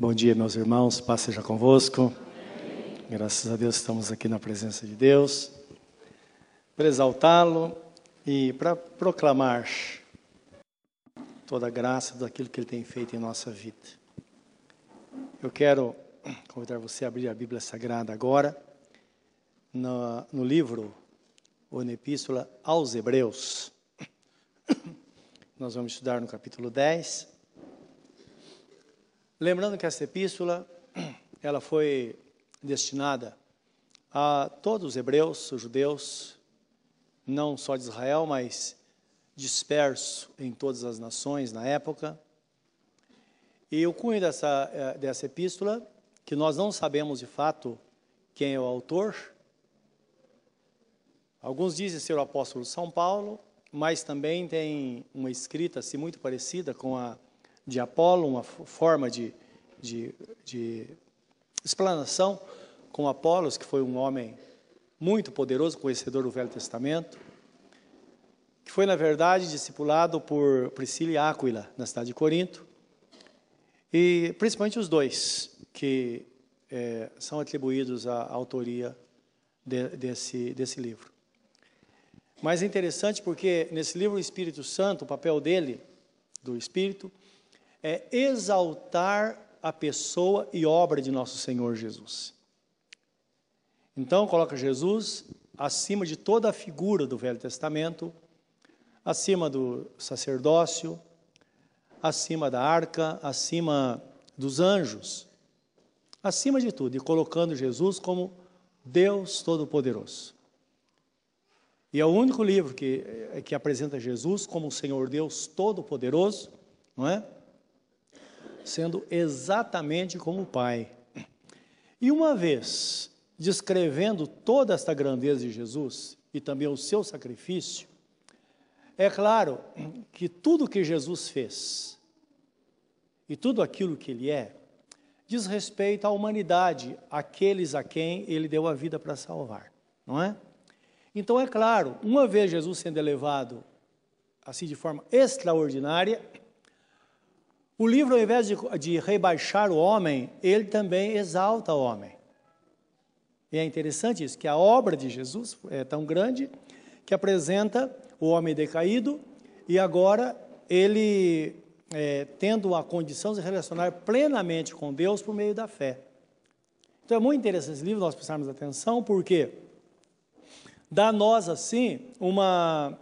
Bom dia, meus irmãos, paz seja convosco. Graças a Deus estamos aqui na presença de Deus para exaltá-lo e para proclamar toda a graça daquilo que ele tem feito em nossa vida. Eu quero convidar você a abrir a Bíblia Sagrada agora, no, no livro ou na Epístola aos Hebreus. Nós vamos estudar no capítulo 10. Lembrando que essa epístola, ela foi destinada a todos os hebreus, os judeus, não só de Israel, mas disperso em todas as nações na época. E o cunho dessa, eh, dessa epístola, que nós não sabemos de fato quem é o autor, alguns dizem ser o apóstolo São Paulo, mas também tem uma escrita assim, muito parecida com a de Apolo, uma forma de, de, de explanação com Apolos, que foi um homem muito poderoso, conhecedor do Velho Testamento, que foi, na verdade, discipulado por Priscila e Áquila, na cidade de Corinto, e principalmente os dois, que é, são atribuídos à autoria de, desse, desse livro. Mas é interessante porque nesse livro o Espírito Santo, o papel dele, do Espírito, é exaltar a pessoa e obra de nosso Senhor Jesus. Então, coloca Jesus acima de toda a figura do Velho Testamento, acima do sacerdócio, acima da arca, acima dos anjos, acima de tudo, e colocando Jesus como Deus Todo-Poderoso. E é o único livro que, que apresenta Jesus como o Senhor Deus Todo-Poderoso, não é? Sendo exatamente como o Pai. E uma vez descrevendo toda esta grandeza de Jesus e também o seu sacrifício, é claro que tudo que Jesus fez e tudo aquilo que ele é, diz respeito à humanidade, aqueles a quem ele deu a vida para salvar, não é? Então, é claro, uma vez Jesus sendo elevado assim de forma extraordinária, o livro, ao invés de, de rebaixar o homem, ele também exalta o homem. E é interessante isso, que a obra de Jesus é tão grande que apresenta o homem decaído e agora ele é, tendo a condição de se relacionar plenamente com Deus por meio da fé. Então é muito interessante esse livro, nós prestarmos atenção, porque dá a nós, assim, uma,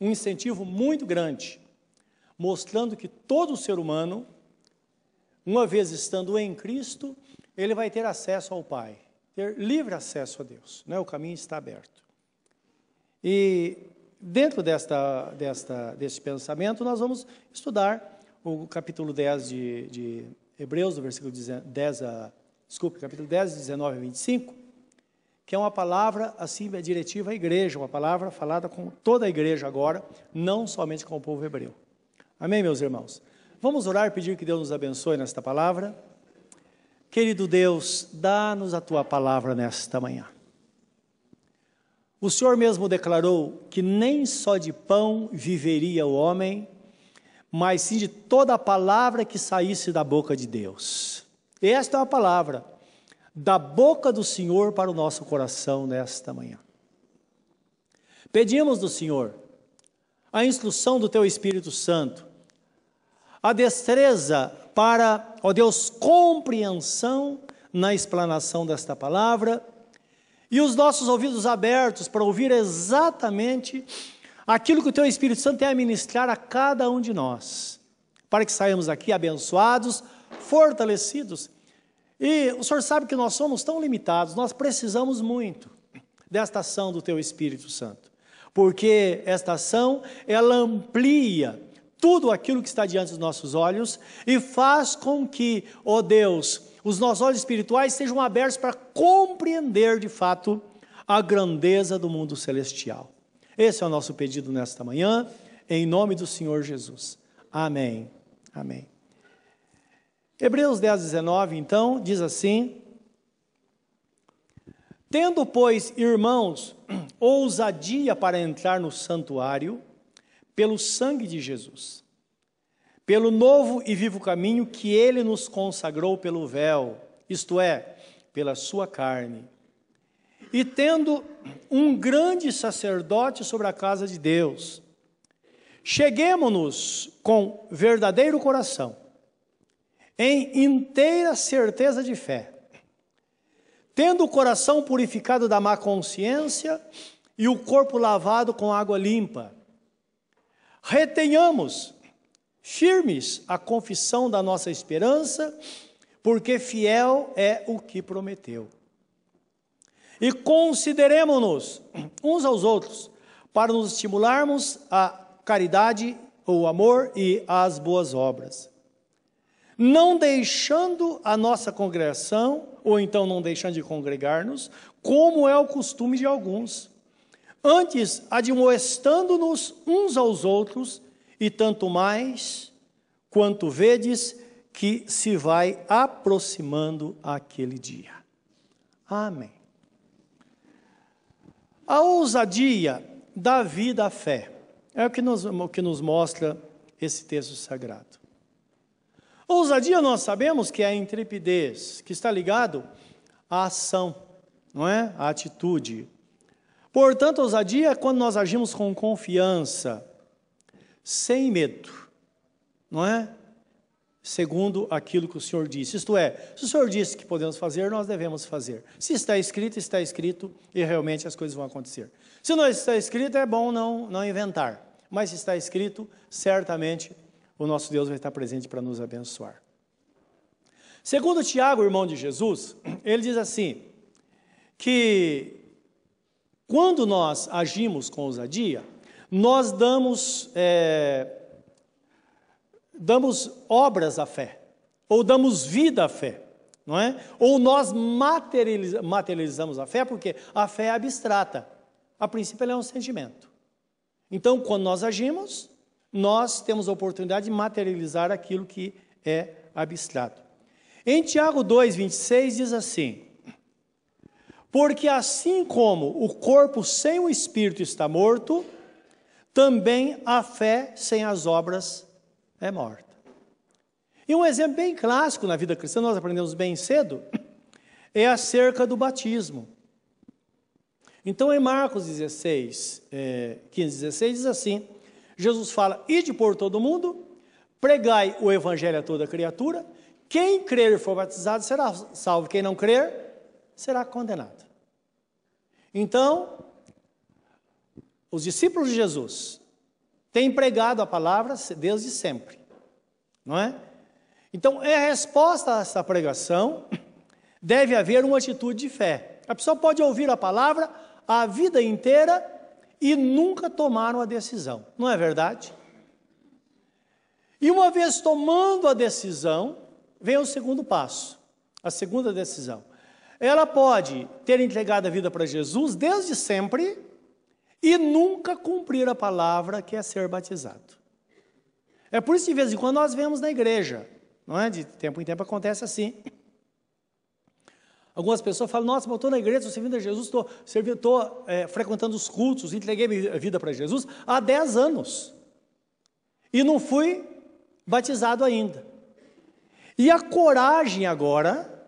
um incentivo muito grande, mostrando que todo ser humano, uma vez estando em Cristo, ele vai ter acesso ao Pai, ter livre acesso a Deus, né? o caminho está aberto. E dentro desta, desta, deste pensamento, nós vamos estudar o capítulo 10 de, de Hebreus, do versículo 10 a, desculpe, capítulo 10, 19 a 25, que é uma palavra assim é diretiva à igreja, uma palavra falada com toda a igreja agora, não somente com o povo hebreu. Amém, meus irmãos? Vamos orar e pedir que Deus nos abençoe nesta palavra. Querido Deus, dá-nos a tua palavra nesta manhã. O Senhor mesmo declarou que nem só de pão viveria o homem, mas sim de toda a palavra que saísse da boca de Deus. Esta é a palavra da boca do Senhor para o nosso coração nesta manhã. Pedimos do Senhor a instrução do Teu Espírito Santo, a destreza para, ó Deus, compreensão na explanação desta palavra e os nossos ouvidos abertos para ouvir exatamente aquilo que o Teu Espírito Santo tem a ministrar a cada um de nós, para que saímos aqui abençoados, fortalecidos. E o Senhor sabe que nós somos tão limitados, nós precisamos muito desta ação do Teu Espírito Santo, porque esta ação, ela amplia tudo aquilo que está diante dos nossos olhos e faz com que, ó oh Deus, os nossos olhos espirituais sejam abertos para compreender de fato a grandeza do mundo celestial. Esse é o nosso pedido nesta manhã, em nome do Senhor Jesus. Amém. Amém. Hebreus 10, 19, então, diz assim: Tendo, pois, irmãos, ousadia para entrar no santuário, pelo sangue de Jesus, pelo novo e vivo caminho que ele nos consagrou pelo véu, isto é, pela sua carne. E tendo um grande sacerdote sobre a casa de Deus, cheguemos-nos com verdadeiro coração, em inteira certeza de fé, tendo o coração purificado da má consciência e o corpo lavado com água limpa. Retenhamos firmes a confissão da nossa esperança, porque fiel é o que prometeu. E consideremos-nos uns aos outros para nos estimularmos a caridade, o amor e as boas obras. Não deixando a nossa congregação, ou então não deixando de congregar-nos, como é o costume de alguns. Antes, admoestando-nos uns aos outros, e tanto mais quanto vedes que se vai aproximando aquele dia. Amém. A ousadia da vida à fé é o que nos, o que nos mostra esse texto sagrado. Ousadia nós sabemos que é a intrepidez, que está ligado à ação, não é? À atitude. Portanto, ousadia é quando nós agimos com confiança, sem medo, não é? Segundo aquilo que o Senhor disse. Isto é, se o Senhor disse que podemos fazer, nós devemos fazer. Se está escrito, está escrito e realmente as coisas vão acontecer. Se não está escrito, é bom não, não inventar. Mas se está escrito, certamente o nosso Deus vai estar presente para nos abençoar. Segundo Tiago, irmão de Jesus, ele diz assim: que quando nós agimos com ousadia, nós damos, é, damos obras à fé, ou damos vida à fé, não é? Ou nós materializamos a fé, porque a fé é abstrata. A princípio, ela é um sentimento. Então, quando nós agimos, nós temos a oportunidade de materializar aquilo que é abstrato. Em Tiago 2, 26 diz assim: Porque assim como o corpo sem o espírito está morto, também a fé sem as obras é morta. E um exemplo bem clássico na vida cristã, nós aprendemos bem cedo, é acerca do batismo. Então, em Marcos 16, é, 15, 16, diz assim: Jesus fala: Ide por todo mundo, pregai o evangelho a toda criatura, quem crer e for batizado será salvo, quem não crer será condenado. Então, os discípulos de Jesus têm pregado a palavra desde sempre, não é? Então, é a resposta a essa pregação, deve haver uma atitude de fé. A pessoa pode ouvir a palavra a vida inteira e nunca tomaram a decisão, não é verdade? E uma vez tomando a decisão, vem o segundo passo, a segunda decisão. Ela pode ter entregado a vida para Jesus desde sempre, e nunca cumprir a palavra que é ser batizado. É por isso que de vez em quando nós vemos na igreja, não é? De tempo em tempo acontece assim. Algumas pessoas falam, nossa, eu estou na igreja, estou servindo a Jesus, estou, estou é, frequentando os cultos, entreguei a vida para Jesus há 10 anos. E não fui batizado ainda. E a coragem agora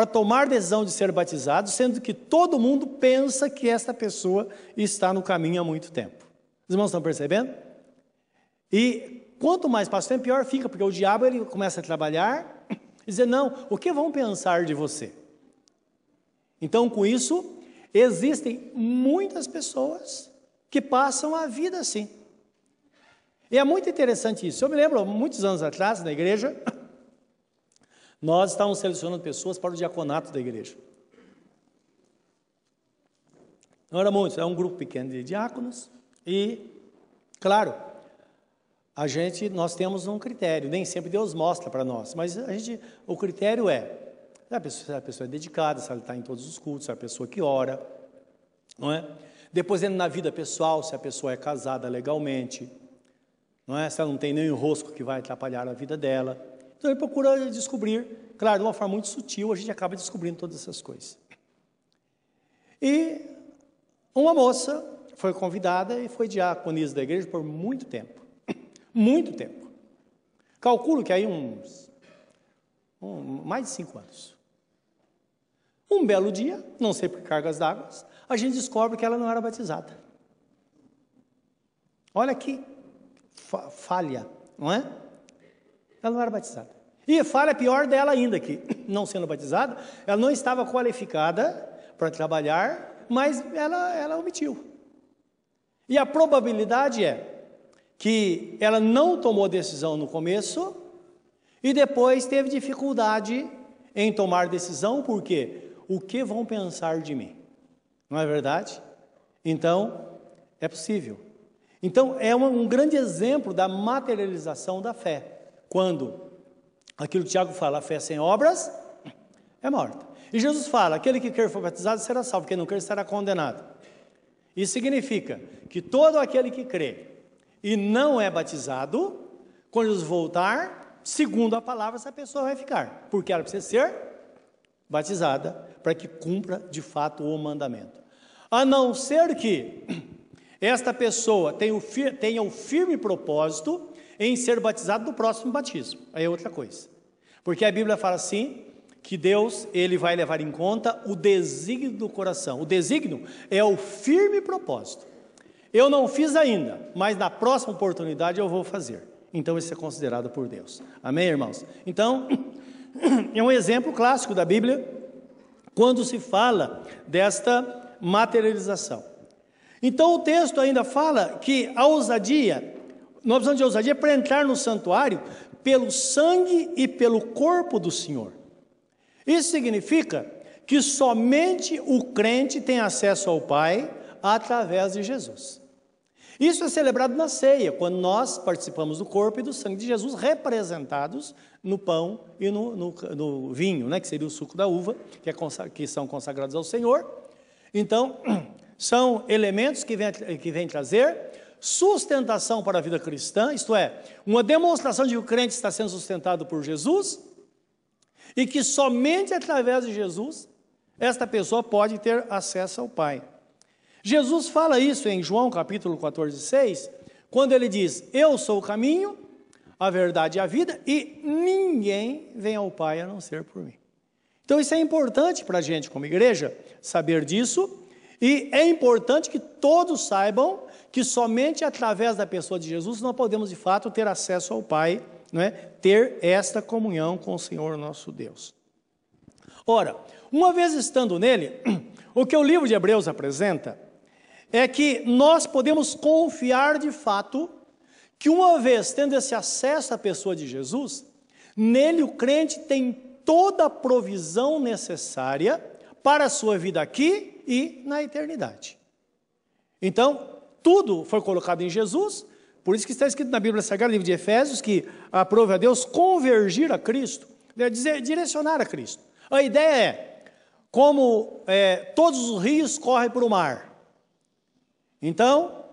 para tomar decisão de ser batizado, sendo que todo mundo pensa que esta pessoa está no caminho há muito tempo. Os irmãos estão percebendo? E quanto mais passa o tempo, pior fica, porque o diabo ele começa a trabalhar e dizer: não, o que vão pensar de você? Então, com isso, existem muitas pessoas que passam a vida assim. E é muito interessante isso. Eu me lembro, muitos anos atrás, na igreja, nós estávamos selecionando pessoas para o diaconato da igreja. Não era muitos, era um grupo pequeno de diáconos. E, claro, a gente, nós temos um critério, nem sempre Deus mostra para nós, mas a gente, o critério é se a, pessoa, se a pessoa é dedicada, se ela está em todos os cultos, se é a pessoa que ora, não é? Depois, na vida pessoal, se a pessoa é casada legalmente, não é? Se ela não tem nenhum rosco que vai atrapalhar a vida dela. Então ele procura descobrir, claro, de uma forma muito sutil, a gente acaba descobrindo todas essas coisas. E uma moça foi convidada e foi diaconisa da igreja por muito tempo. Muito tempo. Calculo que aí uns um, mais de cinco anos. Um belo dia, não sei por cargas d'água, a gente descobre que ela não era batizada. Olha que fa falha, não é? Ela não era batizada. E falha pior dela ainda, que não sendo batizada, ela não estava qualificada para trabalhar, mas ela, ela omitiu. E a probabilidade é que ela não tomou decisão no começo e depois teve dificuldade em tomar decisão, porque o que vão pensar de mim? Não é verdade? Então, é possível. Então, é um, um grande exemplo da materialização da fé. Quando aquilo que Tiago fala, a fé sem obras é morta. E Jesus fala: aquele que quer for batizado será salvo, quem não quer será condenado. Isso significa que todo aquele que crê e não é batizado, quando Jesus voltar, segundo a palavra, essa pessoa vai ficar, porque ela precisa ser batizada para que cumpra de fato o mandamento. A não ser que esta pessoa tenha o, tenha o firme propósito em ser batizado no próximo batismo. Aí é outra coisa. Porque a Bíblia fala assim, que Deus ele vai levar em conta o desígnio do coração. O desígnio é o firme propósito. Eu não fiz ainda, mas na próxima oportunidade eu vou fazer. Então isso é considerado por Deus. Amém, irmãos? Então, é um exemplo clássico da Bíblia quando se fala desta materialização. Então o texto ainda fala que a ousadia nós precisamos de ousadia para entrar no santuário pelo sangue e pelo corpo do Senhor. Isso significa que somente o crente tem acesso ao Pai através de Jesus. Isso é celebrado na ceia, quando nós participamos do corpo e do sangue de Jesus, representados no pão e no, no, no vinho, né, que seria o suco da uva, que, é que são consagrados ao Senhor. Então, são elementos que vêm que vem trazer sustentação para a vida cristã, isto é, uma demonstração de que o crente está sendo sustentado por Jesus e que somente através de Jesus esta pessoa pode ter acesso ao Pai. Jesus fala isso em João capítulo 14, 6, quando ele diz: Eu sou o caminho, a verdade e a vida, e ninguém vem ao Pai a não ser por mim. Então, isso é importante para a gente, como igreja, saber disso, e é importante que todos saibam que somente através da pessoa de Jesus nós podemos de fato ter acesso ao Pai, é? ter esta comunhão com o Senhor nosso Deus. Ora, uma vez estando nele, o que o livro de Hebreus apresenta é que nós podemos confiar de fato que uma vez tendo esse acesso à pessoa de Jesus, nele o crente tem toda a provisão necessária para a sua vida aqui e na eternidade. Então, tudo foi colocado em Jesus, por isso que está escrito na Bíblia Sagrada, livro de Efésios, que aprove a Deus convergir a Cristo, quer dizer, direcionar a Cristo. A ideia é, como é, todos os rios correm para o mar. Então,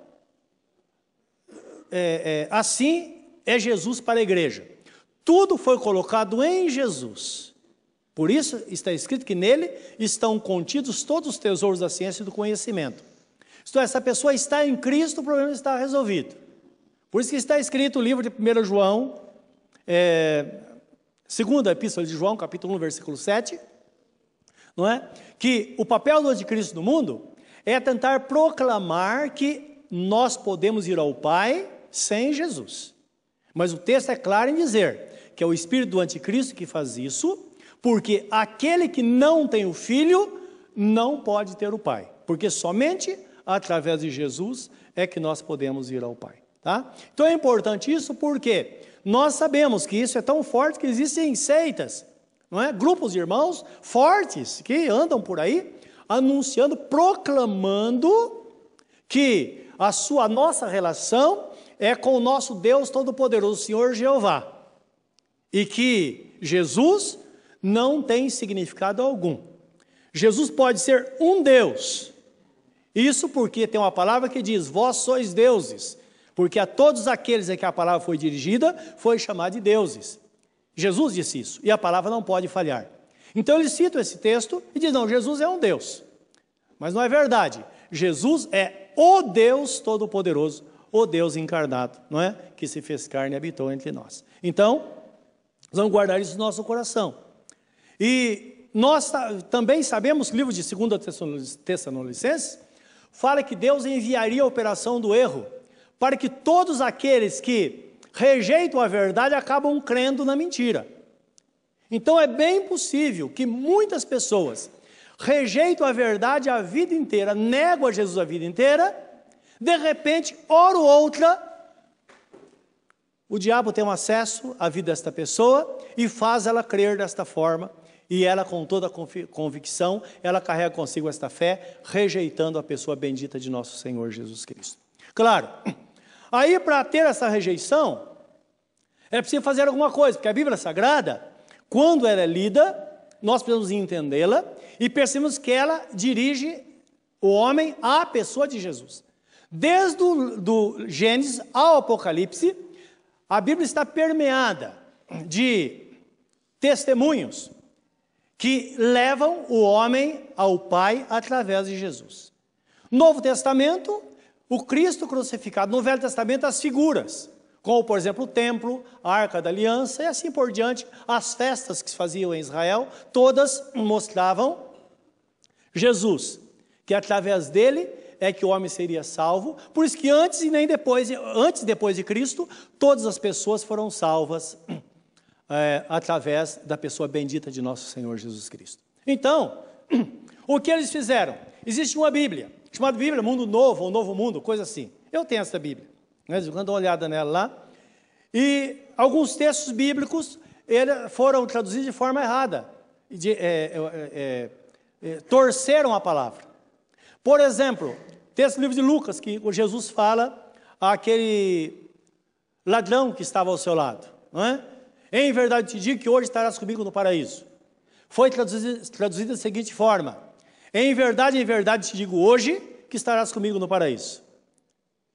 é, é, assim é Jesus para a igreja. Tudo foi colocado em Jesus. Por isso está escrito que nele estão contidos todos os tesouros da ciência e do conhecimento. Isto é, essa pessoa está em Cristo, o problema está resolvido. Por isso que está escrito o livro de 1 João, é, segunda epístola de João, capítulo 1, versículo 7, não é? Que o papel do anticristo no mundo é tentar proclamar que nós podemos ir ao Pai sem Jesus. Mas o texto é claro em dizer que é o espírito do anticristo que faz isso, porque aquele que não tem o filho não pode ter o Pai, porque somente através de Jesus é que nós podemos ir ao Pai. Tá? Então é importante isso porque nós sabemos que isso é tão forte que existem seitas, não é? Grupos de irmãos fortes que andam por aí anunciando, proclamando que a sua nossa relação é com o nosso Deus Todo-Poderoso, Senhor Jeová, e que Jesus não tem significado algum. Jesus pode ser um Deus, isso porque tem uma palavra que diz: Vós sois deuses, porque a todos aqueles a que a palavra foi dirigida, foi chamar de deuses. Jesus disse isso, e a palavra não pode falhar. Então ele cita esse texto e diz: Não, Jesus é um Deus. Mas não é verdade. Jesus é o Deus Todo-Poderoso, o Deus encarnado, não é? Que se fez carne e habitou entre nós. Então, vamos guardar isso no nosso coração. E nós também sabemos que o livro de 2 Tessalonicenses fala que Deus enviaria a operação do erro para que todos aqueles que rejeitam a verdade acabam crendo na mentira. Então é bem possível que muitas pessoas rejeitam a verdade a vida inteira, negam a Jesus a vida inteira, de repente, hora ou outra, o diabo tem um acesso à vida desta pessoa e faz ela crer desta forma, e ela, com toda convicção, ela carrega consigo esta fé, rejeitando a pessoa bendita de nosso Senhor Jesus Cristo. Claro, aí para ter essa rejeição, é preciso fazer alguma coisa, porque a Bíblia Sagrada, quando ela é lida, nós precisamos entendê-la e percebemos que ela dirige o homem à pessoa de Jesus. Desde o do Gênesis ao Apocalipse, a Bíblia está permeada de testemunhos que levam o homem ao Pai através de Jesus. Novo Testamento, o Cristo crucificado. No Velho Testamento, as figuras, como por exemplo o templo, a arca da aliança e assim por diante. As festas que se faziam em Israel, todas mostravam Jesus, que através dele é que o homem seria salvo. Por isso que antes e nem depois, antes e depois de Cristo, todas as pessoas foram salvas é, através da pessoa bendita de nosso Senhor Jesus Cristo. Então, o que eles fizeram? Existe uma Bíblia, chamada Bíblia Mundo Novo, ou Novo Mundo, coisa assim. Eu tenho essa Bíblia. Né? Quando uma olhada nela lá. E alguns textos bíblicos foram traduzidos de forma errada. De, é, é, é, é, torceram a palavra. Por exemplo, texto do livro de Lucas, que Jesus fala àquele ladrão que estava ao seu lado. Não é? Em verdade te digo que hoje estarás comigo no paraíso. Foi traduzido da seguinte forma: Em verdade, em verdade te digo hoje que estarás comigo no paraíso.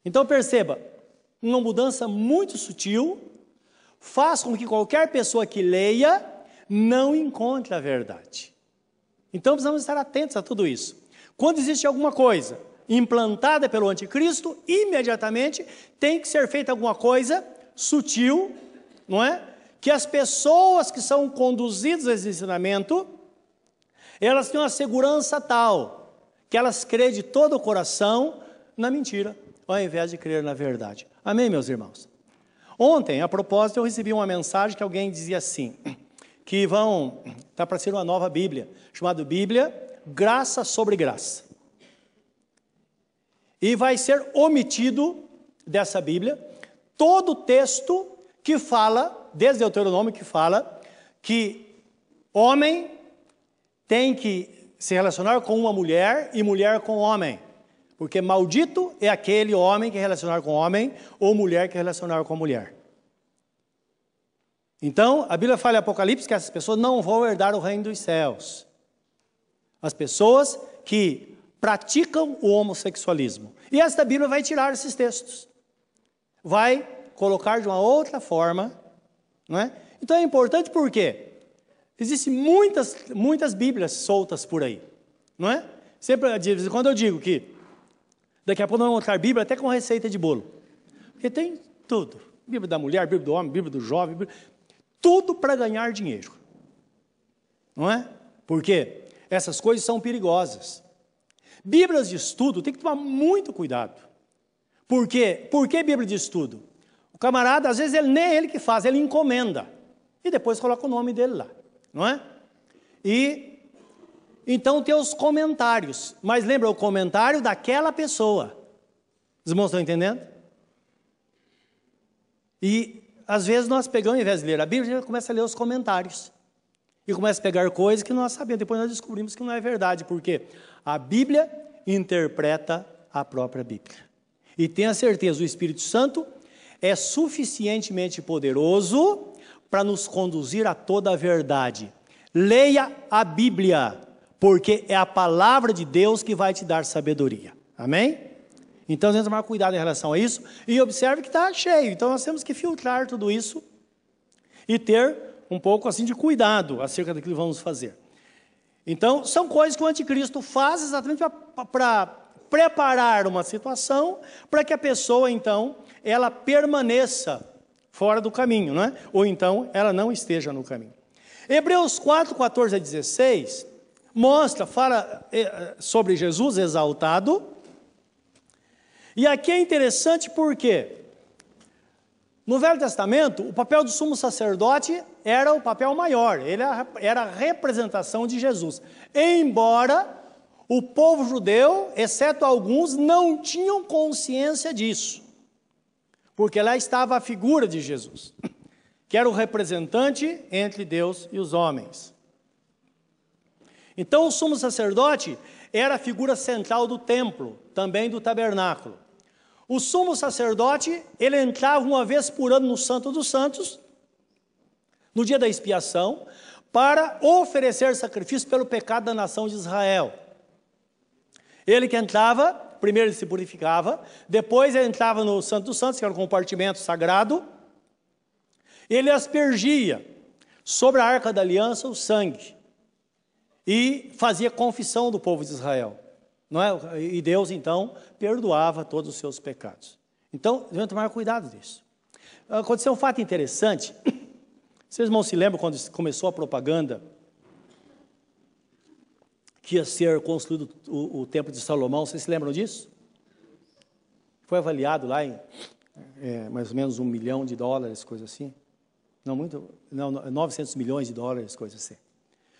Então perceba, uma mudança muito sutil faz com que qualquer pessoa que leia não encontre a verdade. Então precisamos estar atentos a tudo isso. Quando existe alguma coisa implantada pelo anticristo, imediatamente tem que ser feita alguma coisa sutil, não é? Que as pessoas que são conduzidas a esse ensinamento, elas têm uma segurança tal, que elas creem de todo o coração na mentira, ao invés de crer na verdade. Amém, meus irmãos? Ontem, a propósito, eu recebi uma mensagem que alguém dizia assim, que vão, está para ser uma nova Bíblia, chamada Bíblia Graça sobre Graça. E vai ser omitido dessa Bíblia todo o texto que fala desde Deuteronômio que fala que homem tem que se relacionar com uma mulher e mulher com homem. Porque maldito é aquele homem que relacionar com homem ou mulher que relacionar com mulher. Então, a Bíblia fala em Apocalipse que essas pessoas não vão herdar o reino dos céus. As pessoas que praticam o homossexualismo. E esta Bíblia vai tirar esses textos. Vai colocar de uma outra forma não é? Então é importante porque existem muitas, muitas Bíblias soltas por aí, não é? Sempre, quando eu digo que daqui a pouco nós vamos mostrar Bíblia até com receita de bolo, porque tem tudo, Bíblia da mulher, Bíblia do homem, Bíblia do jovem, Bíblia, tudo para ganhar dinheiro, não é? Porque essas coisas são perigosas. Bíblias de estudo tem que tomar muito cuidado. Por quê? Por que Bíblia de estudo? Camarada, às vezes, ele nem é ele que faz, ele encomenda. E depois coloca o nome dele lá, não é? E então tem os comentários. Mas lembra o comentário daquela pessoa. Os irmãos estão entendendo? E às vezes nós pegamos, ao invés de ler a Bíblia, a gente começa a ler os comentários. E começa a pegar coisas que nós sabemos. Depois nós descobrimos que não é verdade, porque a Bíblia interpreta a própria Bíblia. E tenha certeza, o Espírito Santo é suficientemente poderoso para nos conduzir a toda a verdade. Leia a Bíblia, porque é a palavra de Deus que vai te dar sabedoria. Amém? Então, a gente tomar cuidado em relação a isso e observe que está cheio. Então, nós temos que filtrar tudo isso e ter um pouco assim de cuidado acerca daquilo que vamos fazer. Então, são coisas que o anticristo faz exatamente para preparar uma situação para que a pessoa, então, ela permaneça fora do caminho, não é? ou então ela não esteja no caminho. Hebreus 4, 14 a 16 mostra, fala eh, sobre Jesus exaltado. E aqui é interessante porque no Velho Testamento, o papel do sumo sacerdote era o papel maior, ele era a representação de Jesus. Embora o povo judeu, exceto alguns, não tinham consciência disso, porque lá estava a figura de Jesus, que era o representante entre Deus e os homens. Então, o sumo sacerdote era a figura central do templo, também do tabernáculo. O sumo sacerdote, ele entrava uma vez por ano no Santo dos Santos, no dia da expiação, para oferecer sacrifício pelo pecado da nação de Israel. Ele que entrava, primeiro ele se purificava, depois ele entrava no Santo dos Santos, que era um compartimento sagrado, ele aspergia sobre a arca da aliança o sangue e fazia confissão do povo de Israel. Não é? E Deus, então, perdoava todos os seus pecados. Então, devemos tomar cuidado disso. Aconteceu um fato interessante. Vocês não se lembram quando começou a propaganda que ia ser construído o, o Templo de Salomão? Vocês se lembram disso? Foi avaliado lá em é, mais ou menos um milhão de dólares, coisa assim. Não muito, não, 900 milhões de dólares, coisa assim.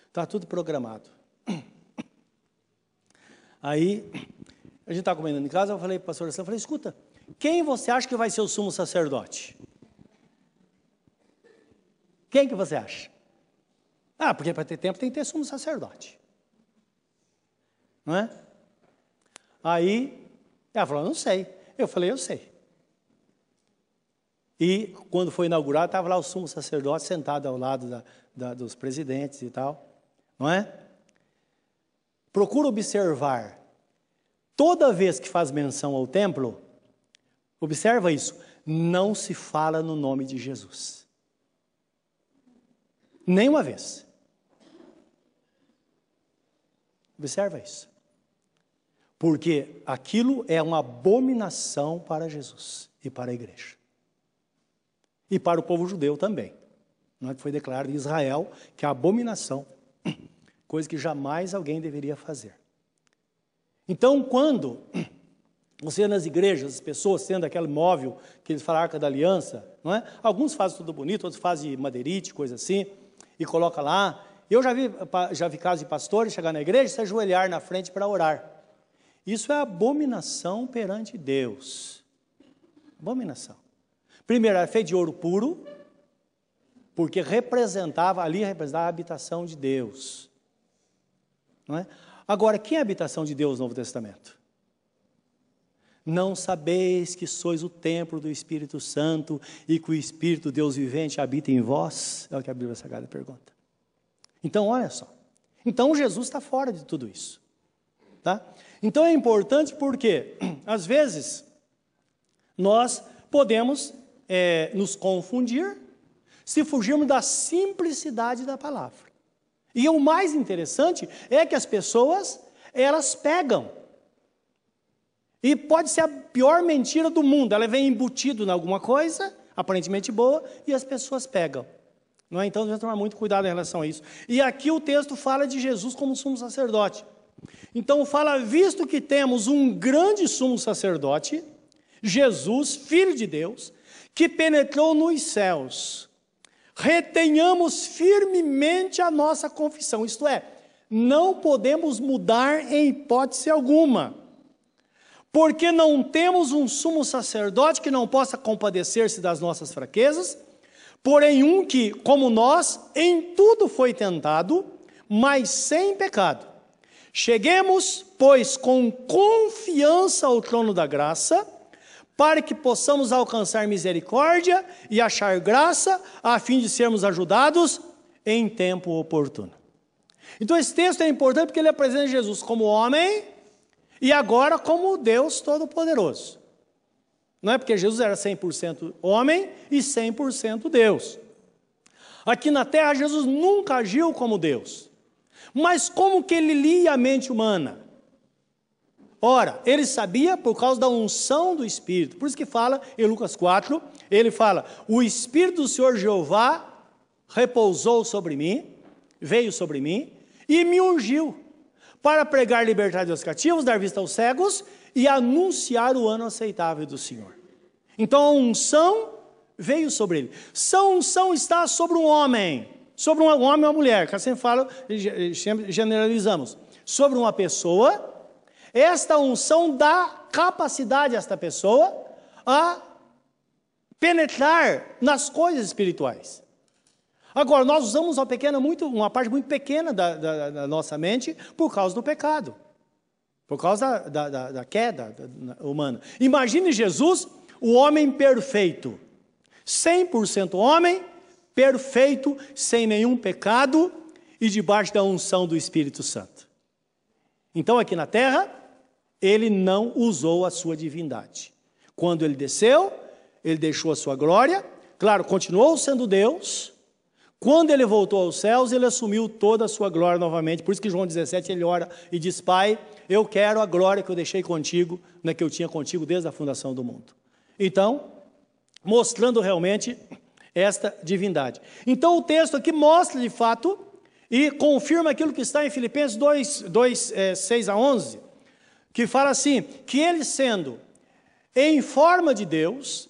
Está tudo programado. Aí, a gente estava comendo em casa, eu falei para a pastora eu falei, escuta, quem você acha que vai ser o sumo sacerdote? Quem que você acha? Ah, porque para ter tempo tem que ter sumo sacerdote. Não é? Aí, ela falou, não sei. Eu falei, eu sei. E quando foi inaugurado, estava lá o sumo sacerdote sentado ao lado da, da, dos presidentes e tal. Não é? Procura observar. Toda vez que faz menção ao templo, observa isso, não se fala no nome de Jesus. Nenhuma vez. Observa isso. Porque aquilo é uma abominação para Jesus e para a igreja. E para o povo judeu também. Não é que foi declarado em Israel que a abominação coisa que jamais alguém deveria fazer. Então, quando você nas igrejas, as pessoas sendo aquele móvel que eles falam Arca da Aliança, não é? Alguns fazem tudo bonito, outros fazem madeirite, coisa assim, e coloca lá. Eu já vi, já vi casos de pastores chegar na igreja e se ajoelhar na frente para orar. Isso é abominação perante Deus. Abominação. Primeiro, era feito de ouro puro, porque representava, ali representava a habitação de Deus. Não é? Agora, quem é a habitação de Deus no Novo Testamento? Não sabeis que sois o templo do Espírito Santo e que o Espírito Deus vivente habita em vós? É o que a Bíblia Sagrada pergunta. Então, olha só. Então, Jesus está fora de tudo isso. Tá? Então, é importante porque, às vezes, nós podemos é, nos confundir se fugirmos da simplicidade da palavra. E o mais interessante é que as pessoas, elas pegam. E pode ser a pior mentira do mundo. Ela vem embutido em alguma coisa, aparentemente boa, e as pessoas pegam. Não é? Então, devemos tomar muito cuidado em relação a isso. E aqui o texto fala de Jesus como sumo sacerdote. Então, fala, visto que temos um grande sumo sacerdote, Jesus, Filho de Deus, que penetrou nos céus, retenhamos firmemente a nossa confissão, isto é, não podemos mudar em hipótese alguma, porque não temos um sumo sacerdote que não possa compadecer-se das nossas fraquezas, porém um que, como nós, em tudo foi tentado, mas sem pecado. Cheguemos, pois, com confiança ao trono da graça, para que possamos alcançar misericórdia e achar graça, a fim de sermos ajudados em tempo oportuno. Então, esse texto é importante porque ele apresenta Jesus como homem e agora como Deus Todo-Poderoso. Não é porque Jesus era 100% homem e 100% Deus. Aqui na terra, Jesus nunca agiu como Deus. Mas como que ele lia a mente humana? Ora, ele sabia por causa da unção do Espírito. Por isso que fala em Lucas 4, ele fala: "O Espírito do Senhor Jeová repousou sobre mim, veio sobre mim e me ungiu para pregar liberdade aos cativos, dar vista aos cegos e anunciar o ano aceitável do Senhor." Então a unção veio sobre ele. Essa unção está sobre um homem, sobre um homem ou uma mulher, que assim fala, generalizamos, sobre uma pessoa esta unção dá capacidade a esta pessoa a penetrar nas coisas espirituais. Agora, nós usamos uma, pequena, muito, uma parte muito pequena da, da, da nossa mente por causa do pecado, por causa da, da, da queda humana. Imagine Jesus, o homem perfeito, 100% homem, perfeito, sem nenhum pecado e debaixo da unção do Espírito Santo. Então, aqui na terra, ele não usou a sua divindade. Quando ele desceu, ele deixou a sua glória, claro, continuou sendo Deus. Quando ele voltou aos céus, ele assumiu toda a sua glória novamente. Por isso que João 17 ele ora e diz: Pai, eu quero a glória que eu deixei contigo, né, que eu tinha contigo desde a fundação do mundo. Então, mostrando realmente esta divindade. Então, o texto aqui mostra de fato e confirma aquilo que está em Filipenses 2, 2 é, 6 a 11 que fala assim: que ele sendo em forma de Deus,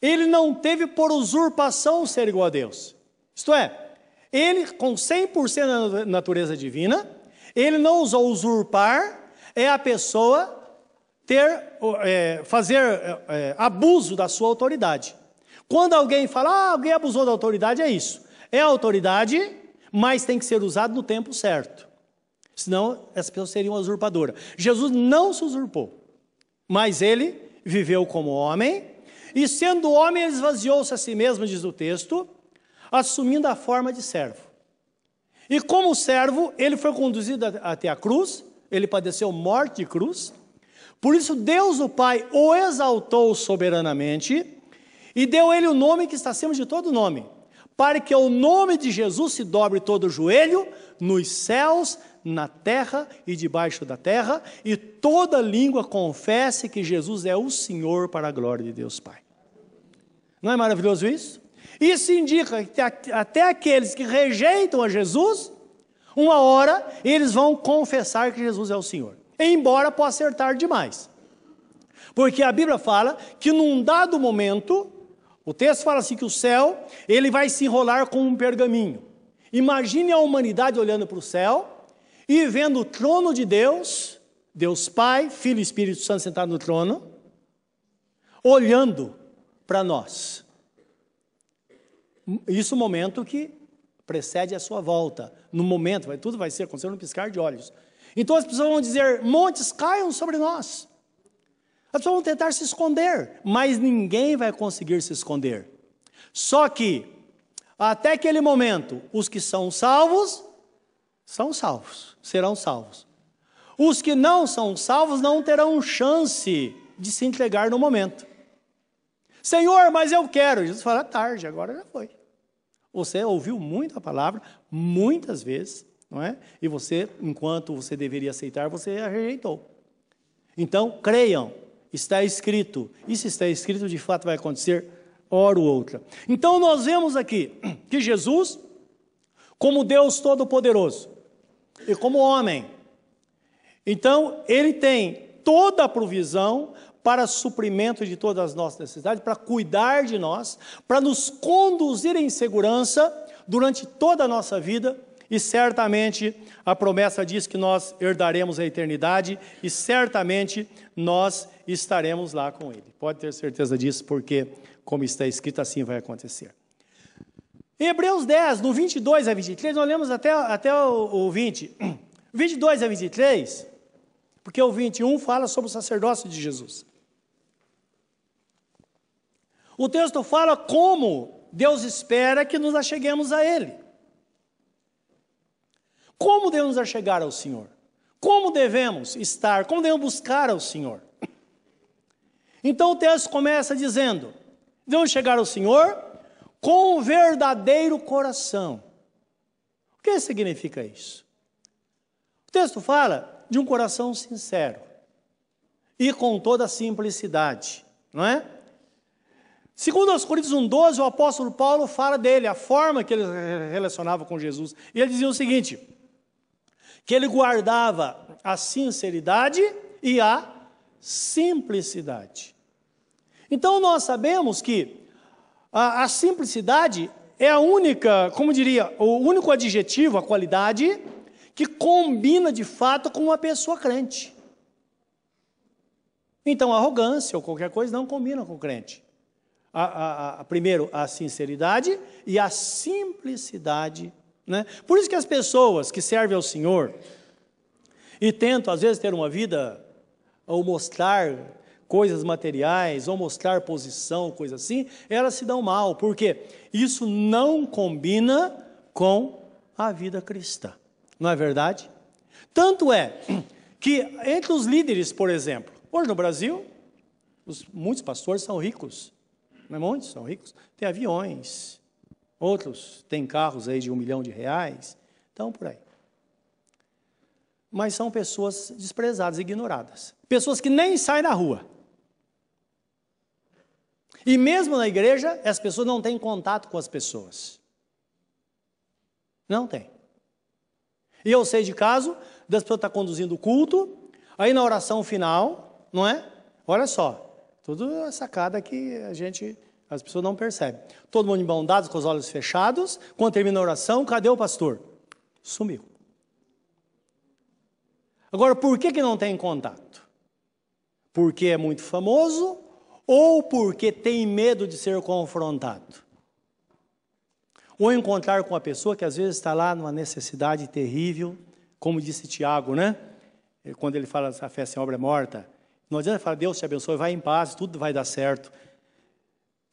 ele não teve por usurpação ser igual a Deus. Isto é, ele com 100% da natureza divina, ele não usou usurpar, é a pessoa ter, é, fazer é, abuso da sua autoridade. Quando alguém fala, ah, alguém abusou da autoridade, é isso. É autoridade, mas tem que ser usado no tempo certo. Senão, essa pessoa seria uma usurpadora. Jesus não se usurpou, mas ele viveu como homem, e sendo homem, ele esvaziou-se a si mesmo, diz o texto, assumindo a forma de servo. E como servo, ele foi conduzido até a cruz, ele padeceu morte de cruz, por isso Deus o Pai o exaltou soberanamente e deu ele o nome que está acima de todo nome, para que o nome de Jesus se dobre todo o joelho, nos céus, na terra e debaixo da terra, e toda língua confesse que Jesus é o Senhor para a glória de Deus Pai. Não é maravilhoso isso? Isso indica que até aqueles que rejeitam a Jesus, uma hora eles vão confessar que Jesus é o Senhor, embora possa ser tarde demais. Porque a Bíblia fala que num dado momento, o texto fala assim que o céu, ele vai se enrolar com um pergaminho. Imagine a humanidade olhando para o céu e vendo o trono de Deus, Deus Pai, Filho e Espírito Santo sentado no trono, olhando para nós. Isso é o momento que precede a sua volta. No momento, vai, tudo vai ser acontecendo no piscar de olhos. Então as pessoas vão dizer: montes caiam sobre nós. As pessoas vão tentar se esconder, mas ninguém vai conseguir se esconder. Só que, até aquele momento, os que são salvos, são salvos serão salvos. Os que não são salvos não terão chance de se entregar no momento. Senhor, mas eu quero. Jesus fala, tarde, agora já foi. Você ouviu muito a palavra, muitas vezes, não é? E você, enquanto você deveria aceitar, você a rejeitou. Então, creiam, está escrito. E se está escrito, de fato vai acontecer, hora ou outra. Então, nós vemos aqui que Jesus, como Deus Todo-Poderoso, e como homem. Então, ele tem toda a provisão para suprimento de todas as nossas necessidades, para cuidar de nós, para nos conduzir em segurança durante toda a nossa vida, e certamente a promessa diz que nós herdaremos a eternidade e certamente nós estaremos lá com Ele. Pode ter certeza disso, porque, como está escrito, assim vai acontecer. Em Hebreus 10, no 22 a 23, nós lemos até, até o, o 20. 22 a 23, porque o 21 fala sobre o sacerdócio de Jesus. O texto fala como Deus espera que nos acheguemos a Ele. Como devemos achegar ao Senhor? Como devemos estar? Como devemos buscar ao Senhor? Então o texto começa dizendo: devemos chegar ao Senhor com verdadeiro coração. O que significa isso? O texto fala de um coração sincero. e com toda a simplicidade, não é? Segundo aos Coríntios 1,12, o apóstolo Paulo fala dele, a forma que ele relacionava com Jesus. E ele dizia o seguinte: que ele guardava a sinceridade e a simplicidade. Então nós sabemos que a, a simplicidade é a única, como diria, o único adjetivo, a qualidade, que combina de fato com uma pessoa crente. Então, arrogância ou qualquer coisa não combina com crente. A, a, a, primeiro, a sinceridade e a simplicidade. Né? Por isso que as pessoas que servem ao Senhor e tentam, às vezes, ter uma vida ou mostrar coisas materiais, ou mostrar posição, coisa assim, elas se dão mal, porque isso não combina com a vida cristã. Não é verdade? Tanto é que entre os líderes, por exemplo, Hoje no Brasil, os, muitos pastores são ricos. Não é muitos? São ricos. Tem aviões. Outros têm carros aí de um milhão de reais. Então, por aí. Mas são pessoas desprezadas, ignoradas. Pessoas que nem saem na rua. E mesmo na igreja, as pessoas não têm contato com as pessoas. Não tem. E eu sei de caso das pessoas estar conduzindo o culto, aí na oração final, não é? Olha só, tudo sacada que a gente, as pessoas não percebem. Todo mundo em com os olhos fechados, quando termina a oração, cadê o pastor? Sumiu. Agora, por que, que não tem contato? Porque é muito famoso ou porque tem medo de ser confrontado? Ou encontrar com a pessoa que às vezes está lá numa necessidade terrível, como disse Tiago, né? Quando ele fala a fé sem obra é morta. Não adianta falar, Deus te abençoe, vai em paz, tudo vai dar certo.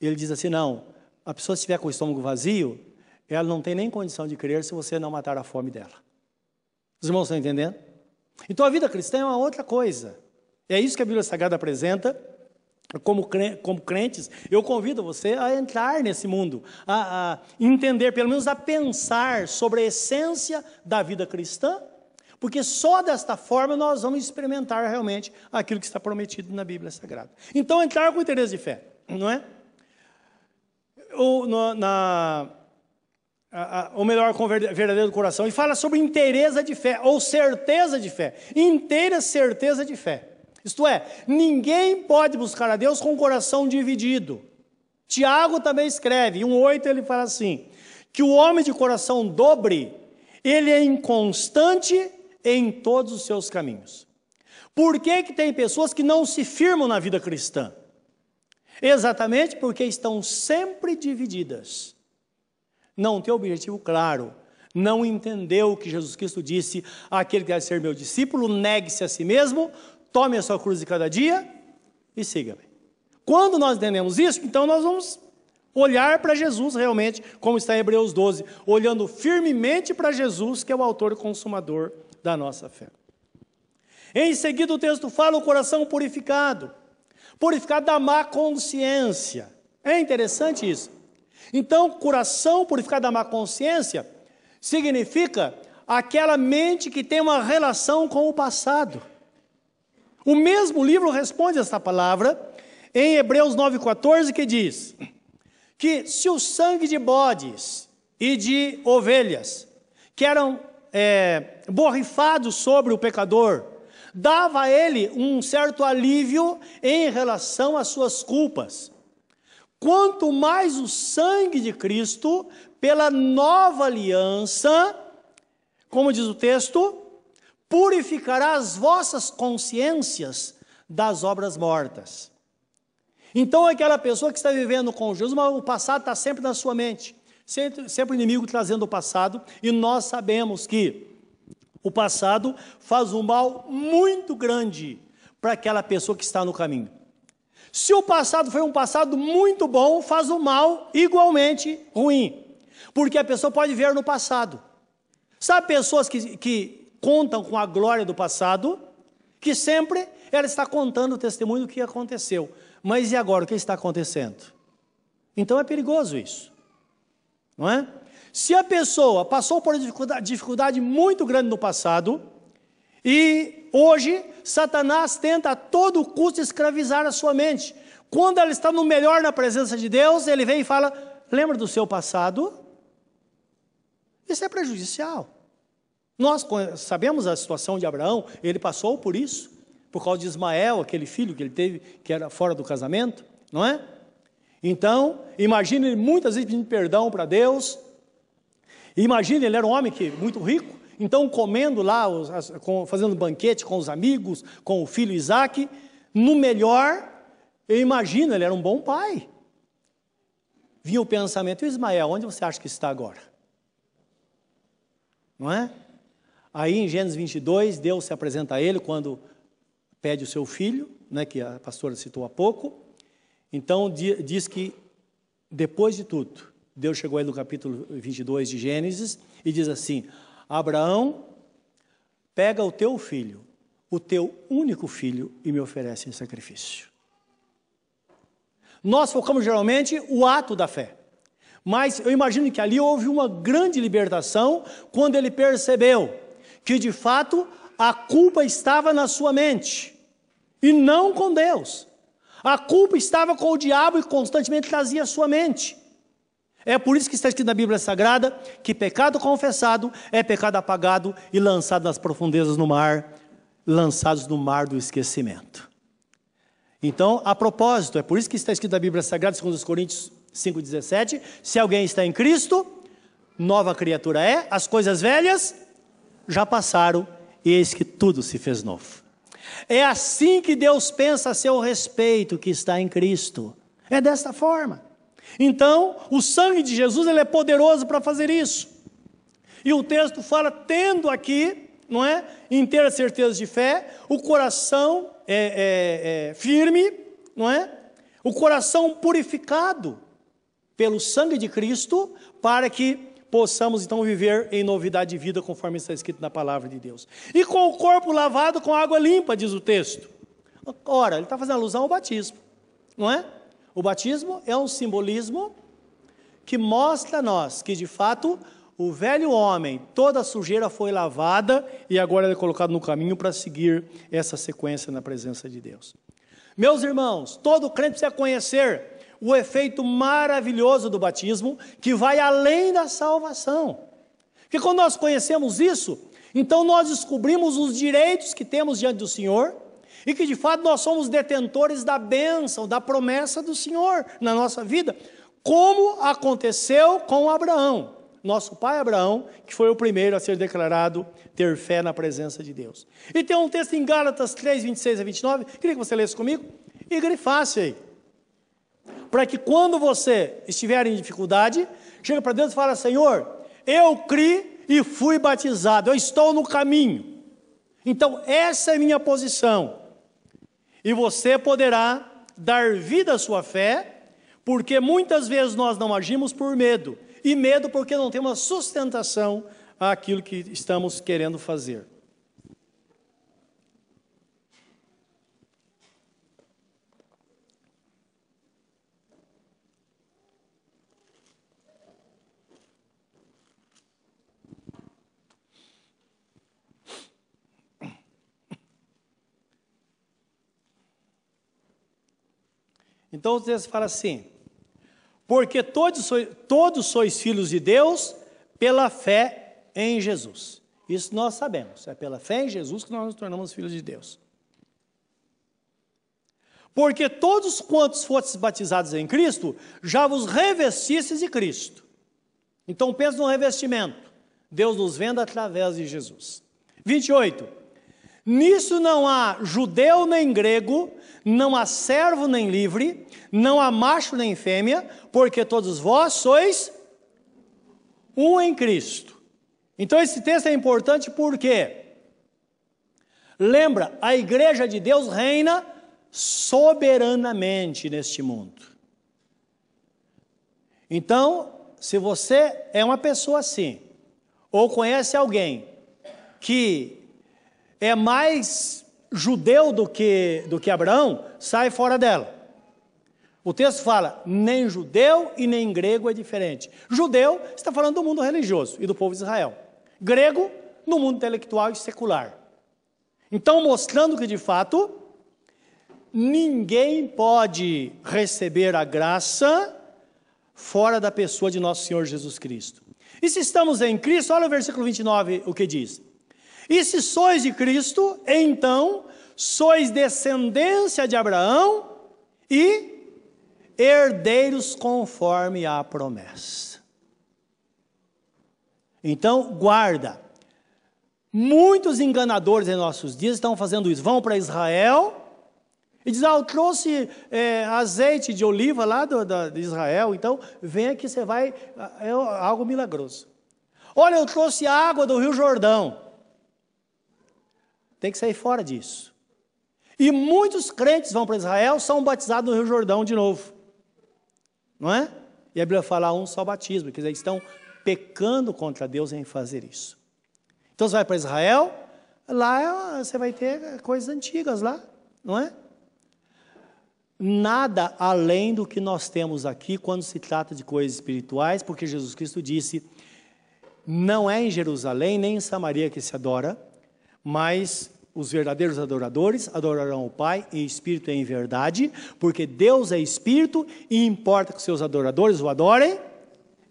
Ele diz assim: não, a pessoa se estiver com o estômago vazio, ela não tem nem condição de crer se você não matar a fome dela. Os irmãos estão entendendo? Então a vida cristã é uma outra coisa. É isso que a Bíblia Sagrada apresenta. Como, como crentes, eu convido você a entrar nesse mundo, a, a entender, pelo menos a pensar sobre a essência da vida cristã porque só desta forma nós vamos experimentar realmente aquilo que está prometido na Bíblia Sagrada. Então, entrar com interesse de fé, não é? Ou na, a, a, ou melhor, com verdadeiro coração. E fala sobre interesse de fé, ou certeza de fé. Inteira certeza de fé. Isto é, ninguém pode buscar a Deus com o coração dividido. Tiago também escreve, em 1,8 ele fala assim: que o homem de coração dobre, ele é inconstante em todos os seus caminhos. Por que, que tem pessoas que não se firmam na vida cristã? Exatamente porque estão sempre divididas. Não tem objetivo claro. Não entendeu o que Jesus Cristo disse: aquele que quer ser meu discípulo, negue-se a si mesmo, tome a sua cruz de cada dia e siga-me. Quando nós entendemos isso, então nós vamos olhar para Jesus realmente, como está em Hebreus 12, olhando firmemente para Jesus, que é o autor e consumador da nossa fé. Em seguida, o texto fala o coração purificado, purificado da má consciência. É interessante isso. Então, coração purificado da má consciência significa aquela mente que tem uma relação com o passado. O mesmo livro responde esta palavra em Hebreus 9,14, que diz que se o sangue de bodes e de ovelhas, que eram é, borrifado sobre o pecador, dava a ele um certo alívio em relação às suas culpas. Quanto mais o sangue de Cristo, pela nova aliança, como diz o texto, purificará as vossas consciências das obras mortas. Então, aquela pessoa que está vivendo com Jesus, mas o passado está sempre na sua mente. Sempre, sempre o inimigo trazendo o passado, e nós sabemos que o passado faz um mal muito grande para aquela pessoa que está no caminho. Se o passado foi um passado muito bom, faz um mal igualmente ruim, porque a pessoa pode ver no passado. Sabe pessoas que, que contam com a glória do passado, que sempre ela está contando o testemunho do que aconteceu. Mas e agora, o que está acontecendo? Então é perigoso isso não é? Se a pessoa passou por dificuldade, dificuldade muito grande no passado e hoje Satanás tenta a todo custo escravizar a sua mente. Quando ela está no melhor na presença de Deus, ele vem e fala: lembra do seu passado? Isso é prejudicial. Nós sabemos a situação de Abraão, ele passou por isso, por causa de Ismael, aquele filho que ele teve, que era fora do casamento, não é? Então, imagine muitas vezes pedindo perdão para Deus. Imagine, ele era um homem que, muito rico, então comendo lá, fazendo banquete com os amigos, com o filho Isaac, no melhor, eu imagino, ele era um bom pai. Vinha o pensamento, Ismael, onde você acha que está agora? Não é? Aí em Gênesis 22, Deus se apresenta a ele quando pede o seu filho, né, que a pastora citou há pouco. Então diz que depois de tudo, Deus chegou aí no capítulo 22 de Gênesis e diz assim: Abraão, pega o teu filho, o teu único filho, e me oferece em sacrifício. Nós focamos geralmente o ato da fé. Mas eu imagino que ali houve uma grande libertação quando ele percebeu que de fato a culpa estava na sua mente e não com Deus. A culpa estava com o diabo e constantemente trazia a sua mente. É por isso que está escrito na Bíblia Sagrada que pecado confessado é pecado apagado e lançado nas profundezas do mar, lançados no mar do esquecimento. Então, a propósito, é por isso que está escrito na Bíblia Sagrada, segundo os Coríntios 5,17, se alguém está em Cristo, nova criatura é, as coisas velhas já passaram e eis que tudo se fez novo. É assim que Deus pensa a seu respeito que está em Cristo. É desta forma. Então, o sangue de Jesus ele é poderoso para fazer isso. E o texto fala, tendo aqui, não é, inteira certeza de fé, o coração é, é, é firme, não é, o coração purificado pelo sangue de Cristo, para que possamos então viver em novidade de vida, conforme está escrito na palavra de Deus. E com o corpo lavado com água limpa, diz o texto. Ora, ele está fazendo alusão ao batismo, não é? O batismo é um simbolismo que mostra a nós que, de fato, o velho homem, toda a sujeira foi lavada e agora ele é colocado no caminho para seguir essa sequência na presença de Deus. Meus irmãos, todo crente precisa conhecer o efeito maravilhoso do batismo, que vai além da salvação. Porque quando nós conhecemos isso, então nós descobrimos os direitos que temos diante do Senhor e que de fato nós somos detentores da bênção, da promessa do Senhor na nossa vida, como aconteceu com Abraão, nosso pai Abraão, que foi o primeiro a ser declarado ter fé na presença de Deus. E tem um texto em Gálatas 3, 26 a 29, queria que você lesse comigo e grifasse aí para que quando você estiver em dificuldade, chega para Deus e fala: Senhor, eu criei e fui batizado, eu estou no caminho. Então, essa é minha posição. E você poderá dar vida à sua fé, porque muitas vezes nós não agimos por medo, e medo porque não temos sustentação àquilo que estamos querendo fazer. Então o texto fala assim: porque todos sois, todos sois filhos de Deus pela fé em Jesus. Isso nós sabemos, é pela fé em Jesus que nós nos tornamos filhos de Deus. Porque todos quantos fostes batizados em Cristo, já vos revestistes de Cristo. Então pensa no revestimento. Deus nos vendo através de Jesus. 28. Nisso não há judeu nem grego, não há servo nem livre, não há macho nem fêmea, porque todos vós sois um em Cristo. Então esse texto é importante porque lembra, a igreja de Deus reina soberanamente neste mundo. Então, se você é uma pessoa assim, ou conhece alguém que é mais judeu do que, do que Abraão, sai fora dela. O texto fala, nem judeu e nem grego é diferente. Judeu está falando do mundo religioso e do povo de Israel. Grego, no mundo intelectual e secular. Então, mostrando que de fato ninguém pode receber a graça fora da pessoa de nosso Senhor Jesus Cristo. E se estamos em Cristo, olha o versículo 29 o que diz. E se sois de Cristo, então sois descendência de Abraão e herdeiros conforme a promessa. Então, guarda. Muitos enganadores em nossos dias estão fazendo isso. Vão para Israel e dizem: Ah, eu trouxe é, azeite de oliva lá do, da, de Israel, então vem aqui, você vai. É algo milagroso. Olha, eu trouxe água do Rio Jordão. Tem que sair fora disso. E muitos crentes vão para Israel, são batizados no Rio Jordão de novo. Não é? E a Bíblia fala um só batismo, quer dizer, estão pecando contra Deus em fazer isso. Então você vai para Israel, lá você vai ter coisas antigas lá, não é? Nada além do que nós temos aqui quando se trata de coisas espirituais, porque Jesus Cristo disse: não é em Jerusalém nem em Samaria que se adora, mas os verdadeiros adoradores adorarão o Pai em espírito e em verdade, porque Deus é espírito e importa que seus adoradores o adorem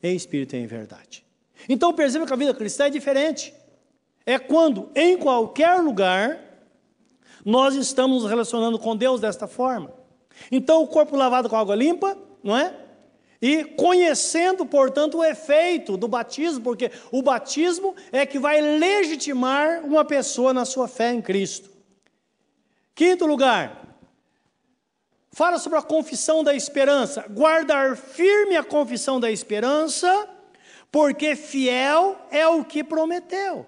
em espírito e em verdade. Então perceba que a vida cristã é diferente. É quando, em qualquer lugar, nós estamos nos relacionando com Deus desta forma. Então, o corpo lavado com água limpa, não é? E conhecendo, portanto, o efeito do batismo, porque o batismo é que vai legitimar uma pessoa na sua fé em Cristo. Quinto lugar, fala sobre a confissão da esperança. Guardar firme a confissão da esperança, porque fiel é o que prometeu.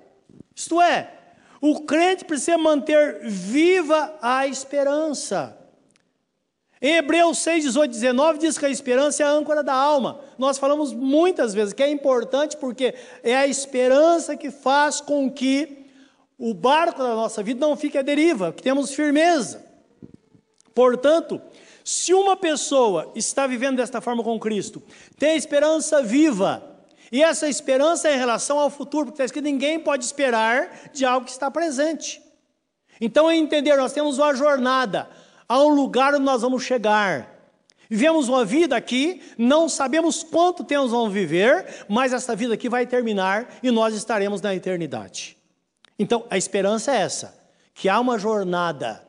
Isto é, o crente precisa manter viva a esperança. Em Hebreus 6, 18, 19 diz que a esperança é a âncora da alma. Nós falamos muitas vezes que é importante porque é a esperança que faz com que o barco da nossa vida não fique à deriva, que temos firmeza. Portanto, se uma pessoa está vivendo desta forma com Cristo, tem esperança viva, e essa esperança é em relação ao futuro, porque está escrito: ninguém pode esperar de algo que está presente. Então, é entender, nós temos uma jornada, a um lugar onde nós vamos chegar. Vivemos uma vida aqui, não sabemos quanto tempo vamos viver, mas essa vida aqui vai terminar e nós estaremos na eternidade. Então, a esperança é essa: que há uma jornada,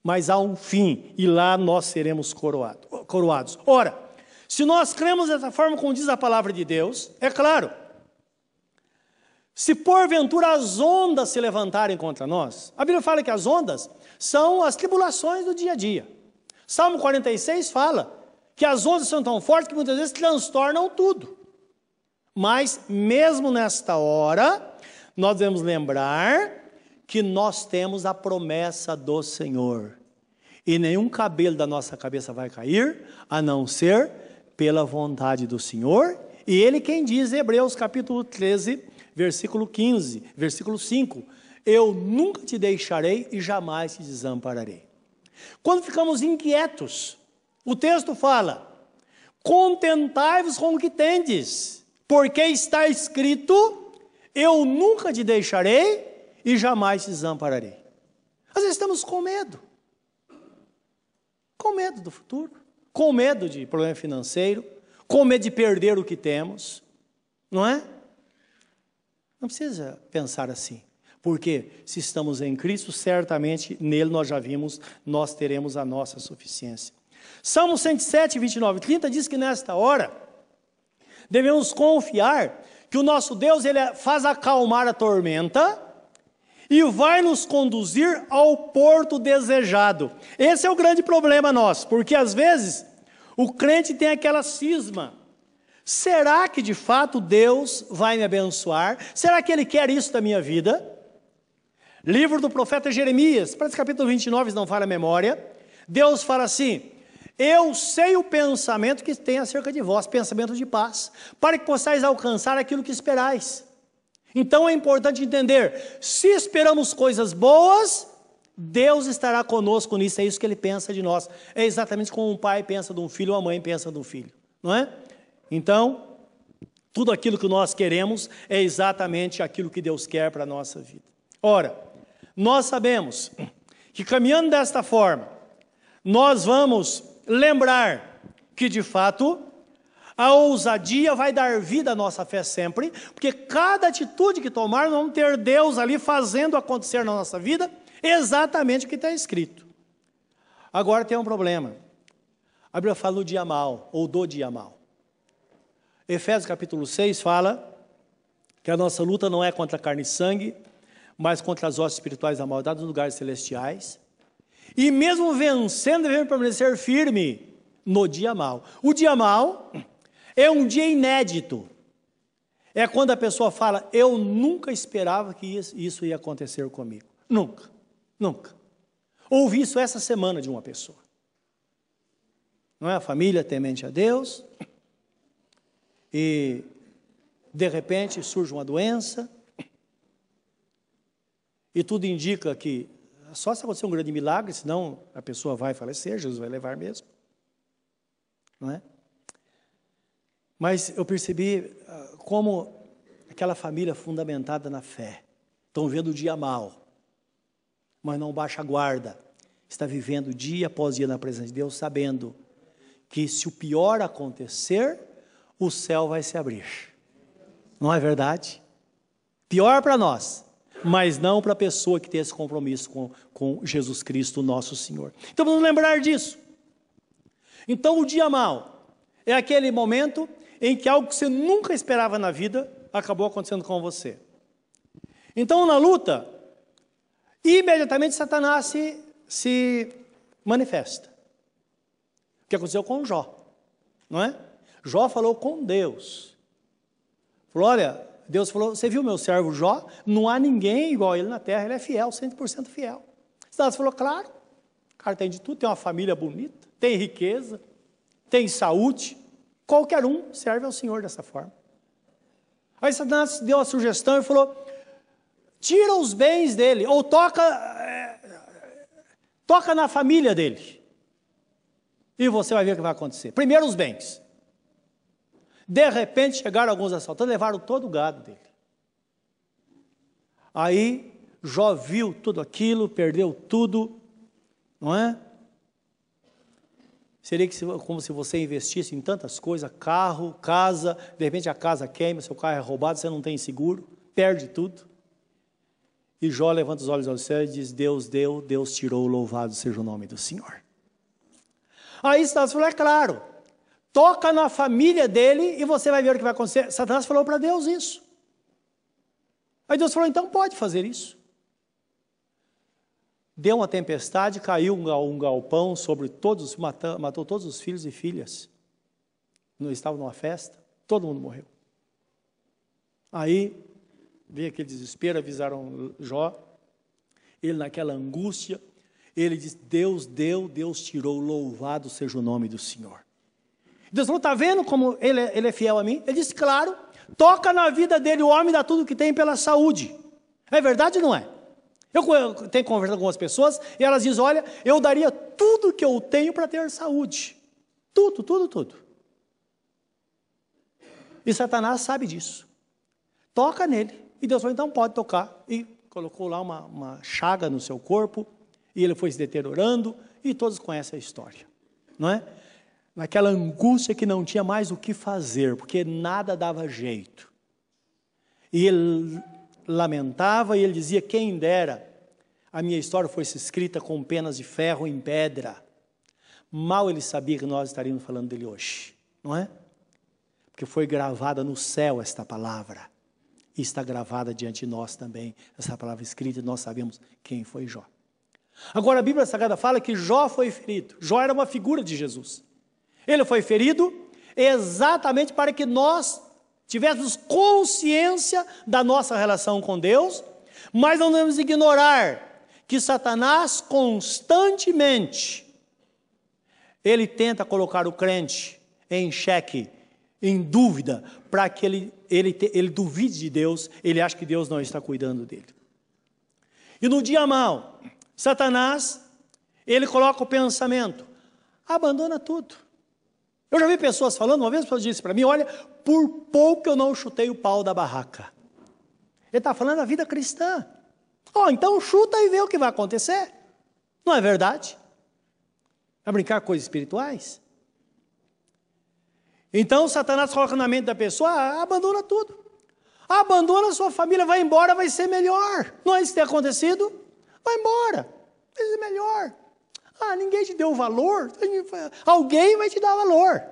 mas há um fim, e lá nós seremos coroado, coroados. Ora, se nós cremos dessa forma como diz a palavra de Deus, é claro, se porventura as ondas se levantarem contra nós, a Bíblia fala que as ondas são as tribulações do dia a dia. Salmo 46 fala que as ondas são tão fortes que muitas vezes transtornam tudo. Mas, mesmo nesta hora, nós devemos lembrar que nós temos a promessa do Senhor. E nenhum cabelo da nossa cabeça vai cair, a não ser pela vontade do Senhor. E Ele quem diz, Hebreus capítulo 13, versículo 15, versículo 5 eu nunca te deixarei e jamais te desampararei. Quando ficamos inquietos, o texto fala: contentai-vos com o que tendes, porque está escrito: eu nunca te deixarei e jamais te desampararei. Às vezes estamos com medo, com medo do futuro, com medo de problema financeiro, com medo de perder o que temos, não é? Não precisa pensar assim. Porque se estamos em Cristo, certamente nele nós já vimos, nós teremos a nossa suficiência. Salmo 107, 29 e 30 diz que nesta hora devemos confiar que o nosso Deus ele faz acalmar a tormenta e vai nos conduzir ao porto desejado. Esse é o grande problema nosso, porque às vezes o crente tem aquela cisma. Será que de fato Deus vai me abençoar? Será que Ele quer isso da minha vida? Livro do profeta Jeremias, parece capítulo 29, se não falha a memória. Deus fala assim: Eu sei o pensamento que tem acerca de vós, pensamento de paz, para que possais alcançar aquilo que esperais. Então é importante entender: se esperamos coisas boas, Deus estará conosco nisso, é isso que ele pensa de nós. É exatamente como um pai pensa de um filho, ou a mãe pensa de um filho, não é? Então, tudo aquilo que nós queremos é exatamente aquilo que Deus quer para a nossa vida. Ora, nós sabemos que caminhando desta forma, nós vamos lembrar que de fato a ousadia vai dar vida à nossa fé sempre, porque cada atitude que tomar, nós vamos ter Deus ali fazendo acontecer na nossa vida exatamente o que está escrito. Agora tem um problema. A Bíblia fala do dia mal, ou do dia mal. Efésios capítulo 6 fala que a nossa luta não é contra carne e sangue, mas contra as hostes espirituais da maldade dos lugares celestiais. E mesmo vencendo, devemos permanecer firme no dia mal. O dia mal é um dia inédito. É quando a pessoa fala: Eu nunca esperava que isso ia acontecer comigo. Nunca, nunca. Ouvi isso essa semana de uma pessoa. Não é? A família temente a Deus. E, de repente, surge uma doença. E tudo indica que só se acontecer um grande milagre, senão a pessoa vai falecer, Jesus vai levar mesmo. Não é? Mas eu percebi ah, como aquela família fundamentada na fé, estão vendo o dia mal, mas não baixa a guarda, está vivendo dia após dia na presença de Deus, sabendo que se o pior acontecer, o céu vai se abrir. Não é verdade? Pior para nós, mas não para a pessoa que tem esse compromisso com, com Jesus Cristo, nosso Senhor. Então vamos lembrar disso. Então o dia mal é aquele momento em que algo que você nunca esperava na vida acabou acontecendo com você. Então, na luta, imediatamente Satanás se, se manifesta. O que aconteceu com Jó, não é? Jó falou com Deus. Falou: Olha, Deus falou: Você viu meu servo Jó? Não há ninguém igual a ele na terra, ele é fiel, 100% fiel. Satanás falou: Claro, o cara tem de tudo, tem uma família bonita, tem riqueza, tem saúde, Qualquer um serve ao Senhor dessa forma. Aí Satanás deu a sugestão e falou: tira os bens dele, ou toca, é, toca na família dele. E você vai ver o que vai acontecer. Primeiro os bens. De repente chegaram alguns assaltantes, levaram todo o gado dele. Aí Jó viu tudo aquilo, perdeu tudo, não é? Seria como se você investisse em tantas coisas, carro, casa, de repente a casa queima, seu carro é roubado, você não tem seguro, perde tudo. E Jó levanta os olhos ao céu e diz: Deus deu, Deus tirou, louvado seja o nome do Senhor. Aí Satanás falou: é claro, toca na família dele e você vai ver o que vai acontecer. Satanás falou para Deus isso. Aí Deus falou: então pode fazer isso deu uma tempestade, caiu um galpão sobre todos, matou, todos os filhos e filhas. Estavam numa festa, todo mundo morreu. Aí veio aquele desespero, avisaram Jó, ele naquela angústia, ele disse: Deus deu, Deus tirou, louvado seja o nome do Senhor. Deus falou: está vendo como ele, é, ele é fiel a mim? Ele disse: claro, toca na vida dele, o homem dá tudo que tem pela saúde. É verdade ou não é? Eu tenho conversado com algumas pessoas e elas dizem: Olha, eu daria tudo que eu tenho para ter saúde. Tudo, tudo, tudo. E Satanás sabe disso. Toca nele. E Deus falou: então pode tocar. E colocou lá uma, uma chaga no seu corpo. E ele foi se deteriorando. E todos conhecem a história. Não é? Naquela angústia que não tinha mais o que fazer, porque nada dava jeito. E ele lamentava e ele dizia: Quem dera a minha história fosse escrita com penas de ferro em pedra. Mal ele sabia que nós estaríamos falando dele hoje, não é? Porque foi gravada no céu esta palavra. E está gravada diante de nós também, essa palavra escrita, e nós sabemos quem foi Jó. Agora a Bíblia Sagrada fala que Jó foi ferido. Jó era uma figura de Jesus. Ele foi ferido exatamente para que nós tivéssemos consciência da nossa relação com Deus, mas não devemos ignorar que Satanás constantemente ele tenta colocar o crente em xeque, em dúvida, para que ele, ele, ele duvide de Deus, ele acha que Deus não está cuidando dele. E no dia mal, Satanás, ele coloca o pensamento: abandona tudo. Eu já vi pessoas falando, uma vez pessoa disse para mim: olha, por pouco eu não chutei o pau da barraca. Ele está falando da vida cristã. Ó, oh, então chuta e vê o que vai acontecer. Não é verdade? Vai brincar com coisas espirituais? Então Satanás coloca na mente da pessoa, ah, abandona tudo. Abandona a sua família, vai embora, vai ser melhor. Não é isso que tem acontecido? Vai embora, vai ser melhor. Ah, ninguém te deu valor, alguém vai te dar valor.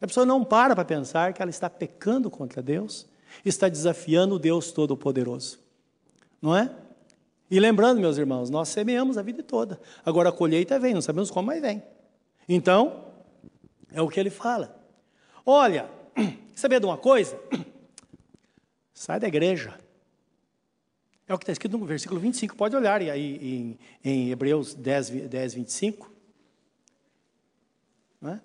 A pessoa não para para pensar que ela está pecando contra Deus, está desafiando o Deus Todo-Poderoso. Não é? E lembrando, meus irmãos, nós semeamos a vida toda. Agora a colheita vem, não sabemos como, mas vem. Então, é o que ele fala. Olha, saber de uma coisa? Sai da igreja. É o que está escrito no versículo 25, pode olhar aí em, em Hebreus 10, 10 25. Não é?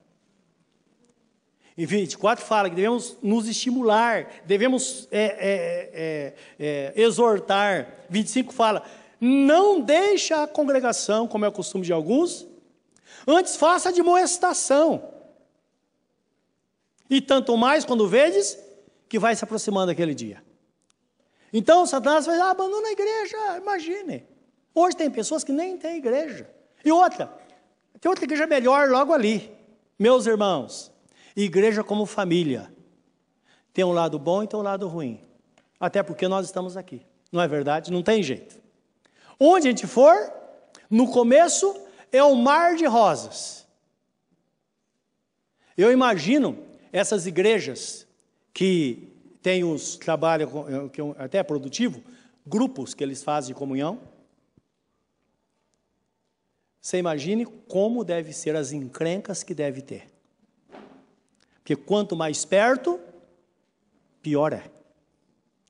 Em 24 fala que devemos nos estimular, devemos é, é, é, é exortar. 25 fala, não deixa a congregação, como é o costume de alguns, antes faça de moestação. E tanto mais quando vedes que vai se aproximando aquele dia. Então Satanás vai, ah, abandona a igreja, imagine. Hoje tem pessoas que nem têm igreja. E outra, tem outra igreja melhor logo ali. Meus irmãos, igreja como família. Tem um lado bom e tem um lado ruim. Até porque nós estamos aqui. Não é verdade? Não tem jeito. Onde a gente for, no começo é um mar de rosas. Eu imagino essas igrejas que têm os trabalhos que é até produtivo, grupos que eles fazem de comunhão. Você imagine como deve ser as encrencas que deve ter. Porque quanto mais perto, pior é.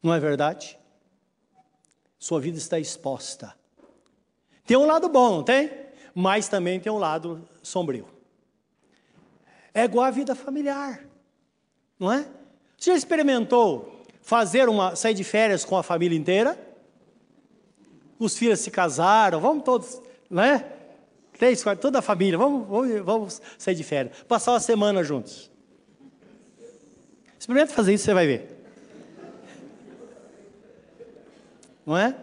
Não é verdade? Sua vida está exposta. Tem um lado bom, não tem? Mas também tem um lado sombrio. É igual a vida familiar, não é? Você já experimentou fazer uma sair de férias com a família inteira? Os filhos se casaram, vamos todos, né? Três, quatro, toda a família, vamos, vamos, vamos sair de férias, passar uma semana juntos. Experimenta fazer isso, você vai ver. Não é?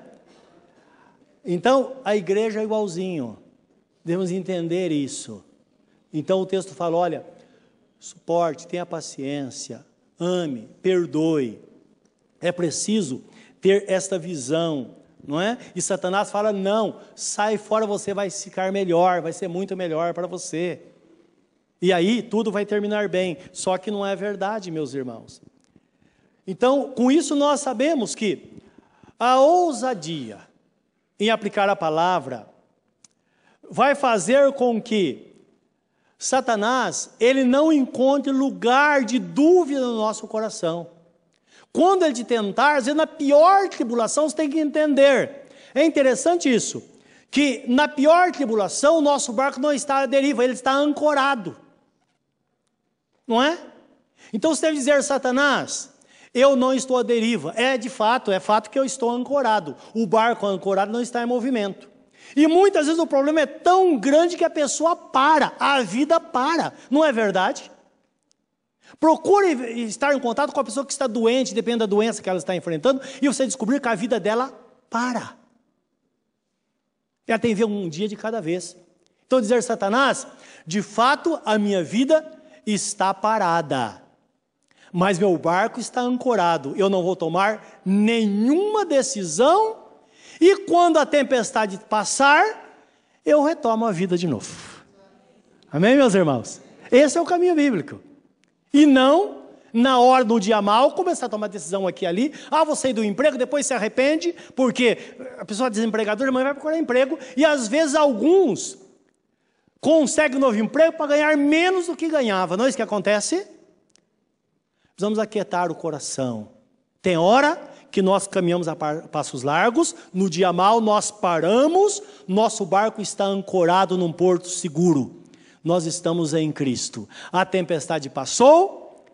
Então, a igreja é igualzinho. Devemos entender isso. Então o texto fala: olha, suporte, tenha paciência, ame, perdoe. É preciso ter esta visão, não é? E Satanás fala: não, sai fora, você vai ficar melhor, vai ser muito melhor para você. E aí tudo vai terminar bem. Só que não é verdade, meus irmãos. Então, com isso nós sabemos que a ousadia em aplicar a palavra vai fazer com que Satanás, ele não encontre lugar de dúvida no nosso coração. Quando ele te tentar, às vezes na pior tribulação, você tem que entender. É interessante isso, que na pior tribulação, o nosso barco não está à deriva, ele está ancorado. Não é? Então você deve dizer, Satanás, eu não estou à deriva. É de fato, é fato que eu estou ancorado. O barco ancorado não está em movimento. E muitas vezes o problema é tão grande que a pessoa para, a vida para. Não é verdade? Procure estar em contato com a pessoa que está doente, depende da doença que ela está enfrentando, e você descobrir que a vida dela para. Ela tem que ver um dia de cada vez. Então, dizer Satanás, de fato a minha vida está parada, mas meu barco está ancorado, eu não vou tomar nenhuma decisão e quando a tempestade passar, eu retomo a vida de novo. Amém, meus irmãos? Esse é o caminho bíblico. E não, na hora do dia mal, começar a tomar decisão aqui e ali. Ah, vou sair do emprego, depois se arrepende, porque a pessoa desempregada, irmã, vai procurar emprego. E às vezes alguns conseguem um novo emprego para ganhar menos do que ganhava. Não é isso que acontece? Precisamos aquietar o coração. Tem hora que nós caminhamos a passos largos, no dia mal nós paramos, nosso barco está ancorado num porto seguro. Nós estamos em Cristo. A tempestade passou,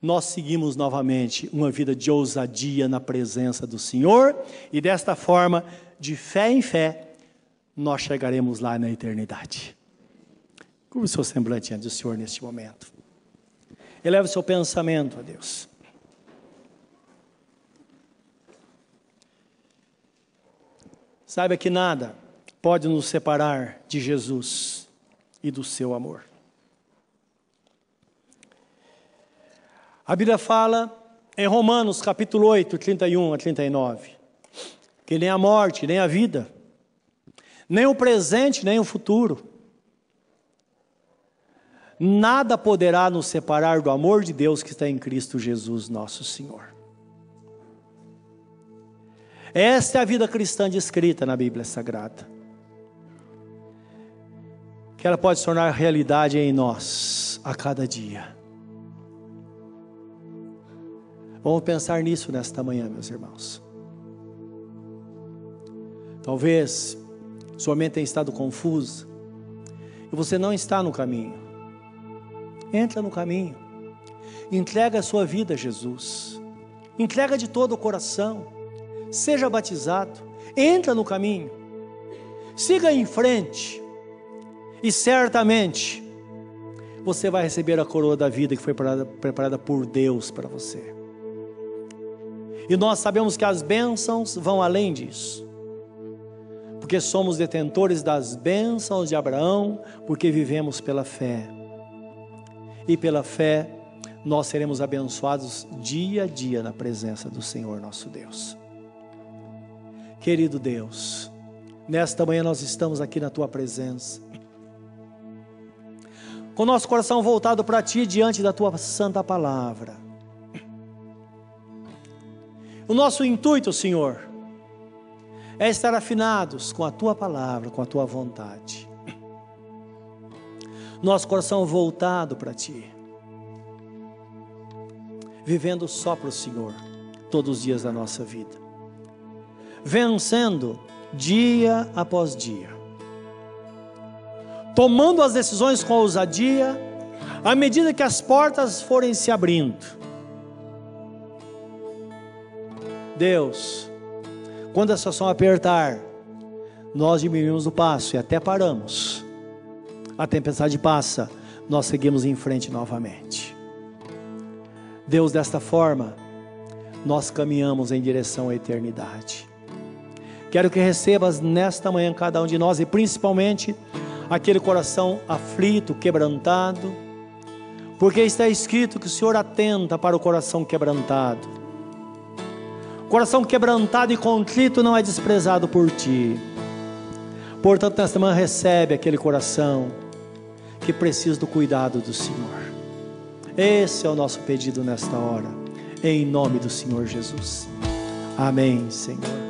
nós seguimos novamente uma vida de ousadia na presença do Senhor, e desta forma, de fé em fé, nós chegaremos lá na eternidade. Como o seu semblante diante do Senhor neste momento. Eleva o seu pensamento a Deus. Saiba que nada pode nos separar de Jesus e do seu amor. A Bíblia fala em Romanos capítulo 8, 31 a 39, que nem a morte, nem a vida, nem o presente, nem o futuro, nada poderá nos separar do amor de Deus que está em Cristo Jesus, nosso Senhor. Esta é a vida cristã descrita na Bíblia Sagrada. Que ela pode se tornar realidade em nós a cada dia. Vamos pensar nisso nesta manhã, meus irmãos. Talvez sua mente tenha estado confusa e você não está no caminho. Entra no caminho. Entrega a sua vida a Jesus. Entrega de todo o coração seja batizado, entra no caminho, siga em frente, e certamente você vai receber a coroa da vida que foi preparada, preparada por Deus para você. E nós sabemos que as bênçãos vão além disso, porque somos detentores das bênçãos de Abraão, porque vivemos pela fé. E pela fé nós seremos abençoados dia a dia na presença do Senhor nosso Deus. Querido Deus, nesta manhã nós estamos aqui na tua presença, com nosso coração voltado para ti diante da tua santa palavra. O nosso intuito, Senhor, é estar afinados com a tua palavra, com a tua vontade. Nosso coração voltado para ti, vivendo só para o Senhor todos os dias da nossa vida vencendo dia após dia, tomando as decisões com ousadia, à medida que as portas forem se abrindo. Deus, quando a situação apertar, nós diminuímos o passo e até paramos. A tempestade passa, nós seguimos em frente novamente. Deus, desta forma, nós caminhamos em direção à eternidade. Quero que recebas nesta manhã cada um de nós e principalmente aquele coração aflito, quebrantado, porque está escrito que o Senhor atenta para o coração quebrantado. Coração quebrantado e contrito não é desprezado por ti. Portanto, nesta manhã recebe aquele coração que precisa do cuidado do Senhor. Esse é o nosso pedido nesta hora, em nome do Senhor Jesus. Amém, Senhor.